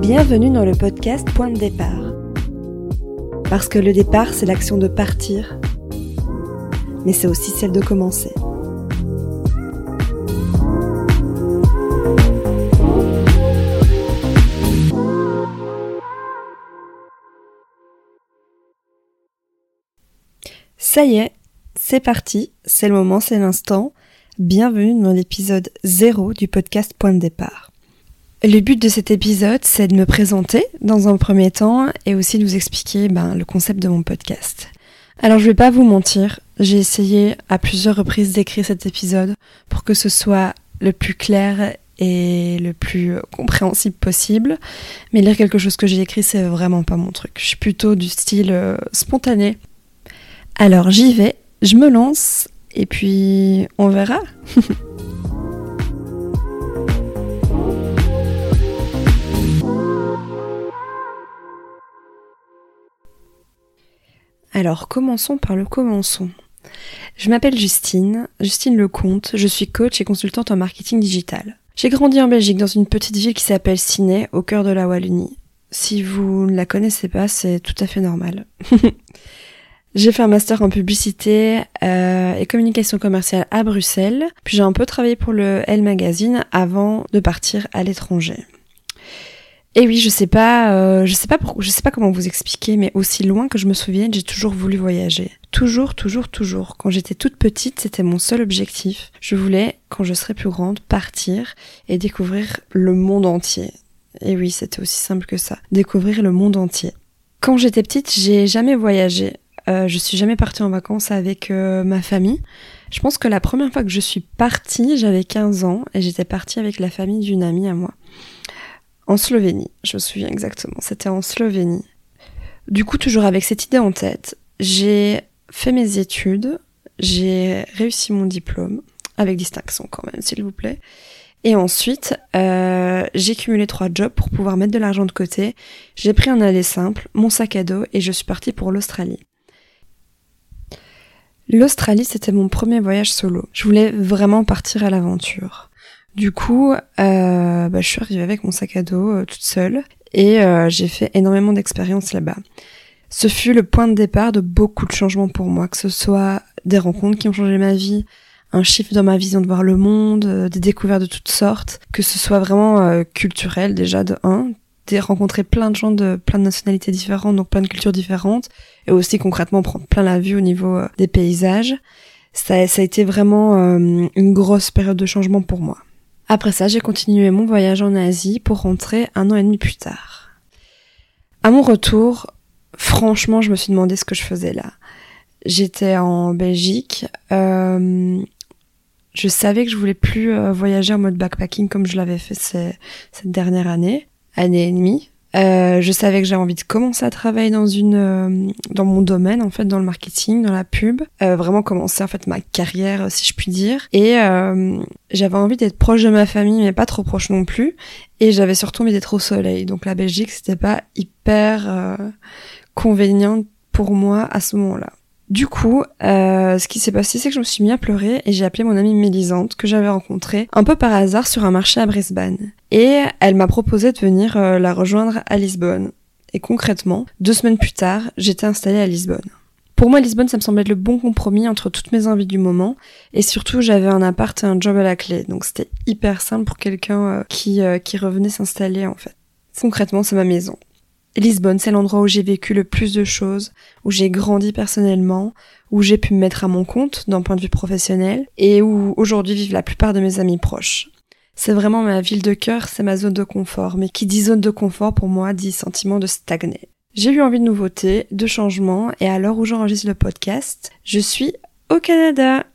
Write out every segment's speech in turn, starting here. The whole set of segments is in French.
Bienvenue dans le podcast Point de départ. Parce que le départ, c'est l'action de partir, mais c'est aussi celle de commencer. Ça y est, c'est parti, c'est le moment, c'est l'instant. Bienvenue dans l'épisode 0 du podcast Point de départ. Le but de cet épisode, c'est de me présenter dans un premier temps et aussi de vous expliquer ben, le concept de mon podcast. Alors je vais pas vous mentir, j'ai essayé à plusieurs reprises d'écrire cet épisode pour que ce soit le plus clair et le plus compréhensible possible. Mais lire quelque chose que j'ai écrit, c'est vraiment pas mon truc. Je suis plutôt du style euh, spontané. Alors j'y vais, je me lance et puis on verra. Alors commençons par le commençons. Je m'appelle Justine, Justine Lecomte, je suis coach et consultante en marketing digital. J'ai grandi en Belgique dans une petite ville qui s'appelle Ciné, au cœur de la Wallonie. Si vous ne la connaissez pas, c'est tout à fait normal. j'ai fait un master en publicité euh, et communication commerciale à Bruxelles, puis j'ai un peu travaillé pour le Elle Magazine avant de partir à l'étranger. Et oui, je sais pas, euh, je sais pas pourquoi, je sais pas comment vous expliquer, mais aussi loin que je me souvienne, j'ai toujours voulu voyager. Toujours, toujours, toujours. Quand j'étais toute petite, c'était mon seul objectif. Je voulais, quand je serais plus grande, partir et découvrir le monde entier. Et oui, c'était aussi simple que ça. Découvrir le monde entier. Quand j'étais petite, j'ai jamais voyagé. Euh, je suis jamais partie en vacances avec euh, ma famille. Je pense que la première fois que je suis partie, j'avais 15 ans et j'étais partie avec la famille d'une amie à moi en Slovénie. Je me souviens exactement, c'était en Slovénie. Du coup, toujours avec cette idée en tête, j'ai fait mes études, j'ai réussi mon diplôme, avec distinction quand même, s'il vous plaît. Et ensuite, euh, j'ai cumulé trois jobs pour pouvoir mettre de l'argent de côté. J'ai pris un aller simple, mon sac à dos, et je suis partie pour l'Australie. L'Australie, c'était mon premier voyage solo. Je voulais vraiment partir à l'aventure. Du coup, euh, bah, je suis arrivée avec mon sac à dos euh, toute seule et euh, j'ai fait énormément d'expériences là-bas. Ce fut le point de départ de beaucoup de changements pour moi, que ce soit des rencontres qui ont changé ma vie, un chiffre dans ma vision de voir le monde, des découvertes de toutes sortes, que ce soit vraiment culturel déjà de un, de rencontrer plein de gens de plein de nationalités différentes, donc plein de cultures différentes, et aussi concrètement prendre plein la vue au niveau des paysages. Ça, ça a été vraiment une grosse période de changement pour moi. Après ça, j'ai continué mon voyage en Asie pour rentrer un an et demi plus tard. À mon retour, franchement, je me suis demandé ce que je faisais là. J'étais en Belgique. Euh, je savais que je voulais plus euh, voyager en mode backpacking comme je l'avais fait cette dernière année, année et demie. Euh, je savais que j'avais envie de commencer à travailler dans une euh, dans mon domaine en fait dans le marketing, dans la pub, euh, vraiment commencer en fait ma carrière si je puis dire. Et euh, j'avais envie d'être proche de ma famille mais pas trop proche non plus. Et j'avais surtout envie d'être au soleil. Donc la Belgique c'était pas hyper convénient pour moi à ce moment-là. Du coup, euh, ce qui s'est passé, c'est que je me suis mis à pleurer et j'ai appelé mon amie Mélisante que j'avais rencontrée un peu par hasard sur un marché à Brisbane. Et elle m'a proposé de venir euh, la rejoindre à Lisbonne. Et concrètement, deux semaines plus tard, j'étais installée à Lisbonne. Pour moi, Lisbonne, ça me semblait être le bon compromis entre toutes mes envies du moment. Et surtout, j'avais un appart et un job à la clé. Donc c'était hyper simple pour quelqu'un euh, qui, qui revenait s'installer en fait. Concrètement, c'est ma maison. Lisbonne, c'est l'endroit où j'ai vécu le plus de choses, où j'ai grandi personnellement, où j'ai pu me mettre à mon compte d'un point de vue professionnel et où aujourd'hui vivent la plupart de mes amis proches. C'est vraiment ma ville de cœur, c'est ma zone de confort, mais qui dit zone de confort pour moi dit sentiment de stagner. J'ai eu envie de nouveautés, de changements, et à l'heure où j'enregistre le podcast, je suis au Canada.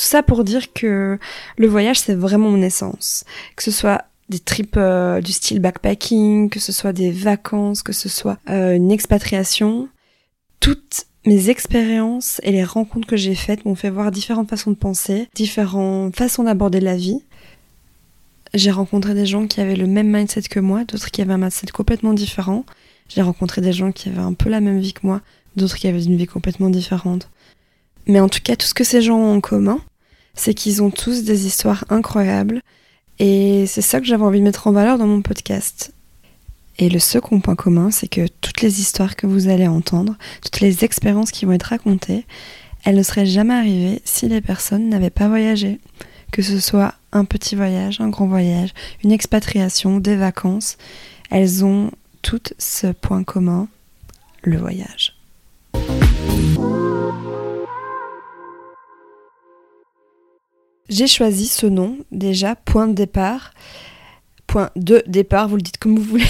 Tout ça pour dire que le voyage, c'est vraiment mon essence. Que ce soit des trips euh, du style backpacking, que ce soit des vacances, que ce soit euh, une expatriation, toutes mes expériences et les rencontres que j'ai faites m'ont fait voir différentes façons de penser, différentes façons d'aborder la vie. J'ai rencontré des gens qui avaient le même mindset que moi, d'autres qui avaient un mindset complètement différent. J'ai rencontré des gens qui avaient un peu la même vie que moi, d'autres qui avaient une vie complètement différente. Mais en tout cas, tout ce que ces gens ont en commun, c'est qu'ils ont tous des histoires incroyables. Et c'est ça que j'avais envie de mettre en valeur dans mon podcast. Et le second point commun, c'est que toutes les histoires que vous allez entendre, toutes les expériences qui vont être racontées, elles ne seraient jamais arrivées si les personnes n'avaient pas voyagé. Que ce soit un petit voyage, un grand voyage, une expatriation, des vacances, elles ont toutes ce point commun, le voyage. J'ai choisi ce nom déjà, point de départ. Point de départ, vous le dites comme vous voulez.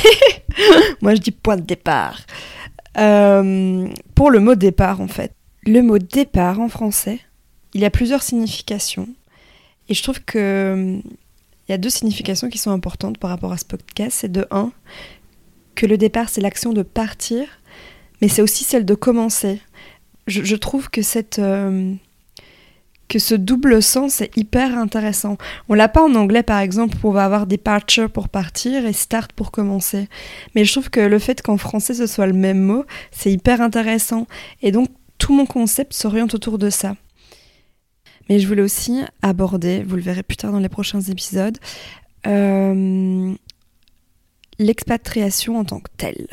Moi je dis point de départ. Euh, pour le mot départ en fait. Le mot départ en français, il y a plusieurs significations. Et je trouve que il y a deux significations qui sont importantes par rapport à ce podcast. C'est de un, que le départ c'est l'action de partir, mais c'est aussi celle de commencer. Je, trouve que cette euh, que ce double sens est hyper intéressant. On l'a pas en anglais par exemple où on va avoir departure pour partir et start pour commencer. Mais je trouve que le fait qu'en français ce soit le même mot, c'est hyper intéressant. Et donc tout mon concept s'oriente autour de ça. Mais je voulais aussi aborder, vous le verrez plus tard dans les prochains épisodes, euh, l'expatriation en tant que telle.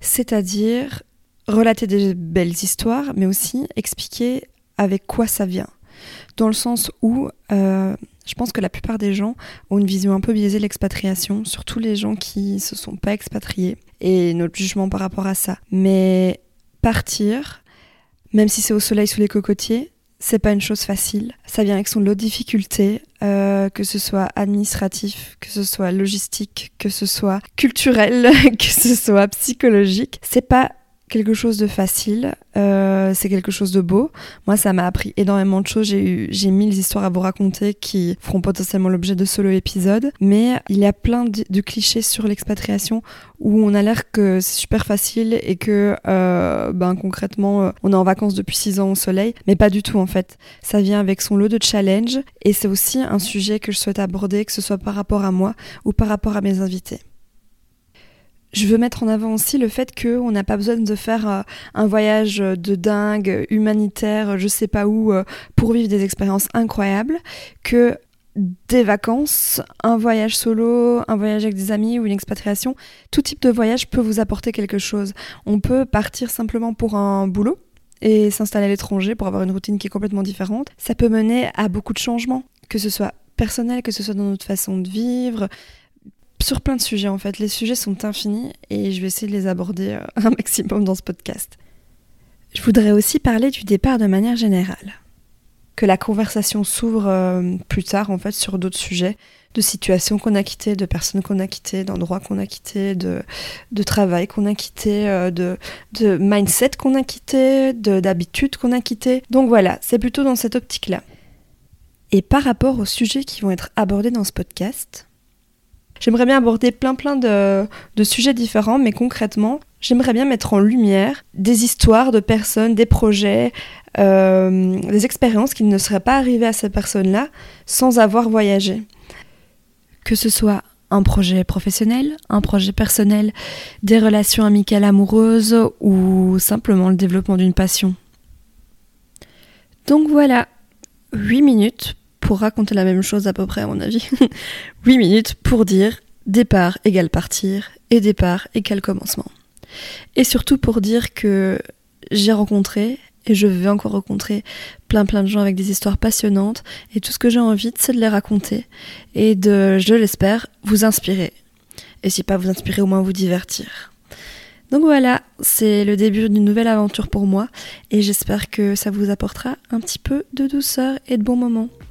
C'est-à-dire relater des belles histoires, mais aussi expliquer avec quoi ça vient dans le sens où euh, je pense que la plupart des gens ont une vision un peu biaisée de l'expatriation, surtout les gens qui se sont pas expatriés, et notre jugement par rapport à ça. Mais partir, même si c'est au soleil sous les cocotiers, c'est pas une chose facile. Ça vient avec son lot de difficultés, euh, que ce soit administratif, que ce soit logistique, que ce soit culturel, que ce soit psychologique. C'est pas quelque chose de facile, euh, c'est quelque chose de beau. Moi, ça m'a appris énormément de choses. J'ai eu, j'ai mille histoires à vous raconter qui feront potentiellement l'objet de solo épisodes. Mais il y a plein de, clichés sur l'expatriation où on a l'air que c'est super facile et que, euh, ben, concrètement, euh, on est en vacances depuis six ans au soleil. Mais pas du tout, en fait. Ça vient avec son lot de challenges et c'est aussi un sujet que je souhaite aborder, que ce soit par rapport à moi ou par rapport à mes invités. Je veux mettre en avant aussi le fait qu'on n'a pas besoin de faire euh, un voyage de dingue, humanitaire, je sais pas où, euh, pour vivre des expériences incroyables, que des vacances, un voyage solo, un voyage avec des amis ou une expatriation, tout type de voyage peut vous apporter quelque chose. On peut partir simplement pour un boulot et s'installer à l'étranger pour avoir une routine qui est complètement différente. Ça peut mener à beaucoup de changements, que ce soit personnel, que ce soit dans notre façon de vivre, sur plein de sujets en fait. Les sujets sont infinis et je vais essayer de les aborder euh, un maximum dans ce podcast. Je voudrais aussi parler du départ de manière générale. Que la conversation s'ouvre euh, plus tard en fait sur d'autres sujets, de situations qu'on a quittées, de personnes qu'on a quittées, d'endroits qu'on a quittés, de, de travail qu'on a quitté, euh, de, de mindset qu'on a quitté, d'habitudes qu'on a quitté. Donc voilà, c'est plutôt dans cette optique-là. Et par rapport aux sujets qui vont être abordés dans ce podcast, J'aimerais bien aborder plein plein de, sujets différents, mais concrètement, j'aimerais bien mettre en lumière des histoires de personnes, des projets, euh, des expériences qui ne seraient pas arrivées à ces personnes-là sans avoir voyagé. Que ce soit un projet professionnel, un projet personnel, des relations amicales amoureuses ou simplement le développement d'une passion. Donc voilà, 8 minutes pour raconter la même chose à peu près à mon avis. 8 minutes pour dire départ égale partir et départ égale commencement. Et surtout pour dire que j'ai rencontré et je vais encore rencontrer plein plein de gens avec des histoires passionnantes et tout ce que j'ai envie c'est de les raconter et de, je l'espère, vous inspirer. Et si pas vous inspirer, au moins vous divertir. Donc voilà, c'est le début d'une nouvelle aventure pour moi et j'espère que ça vous apportera un petit peu de douceur et de bons moments.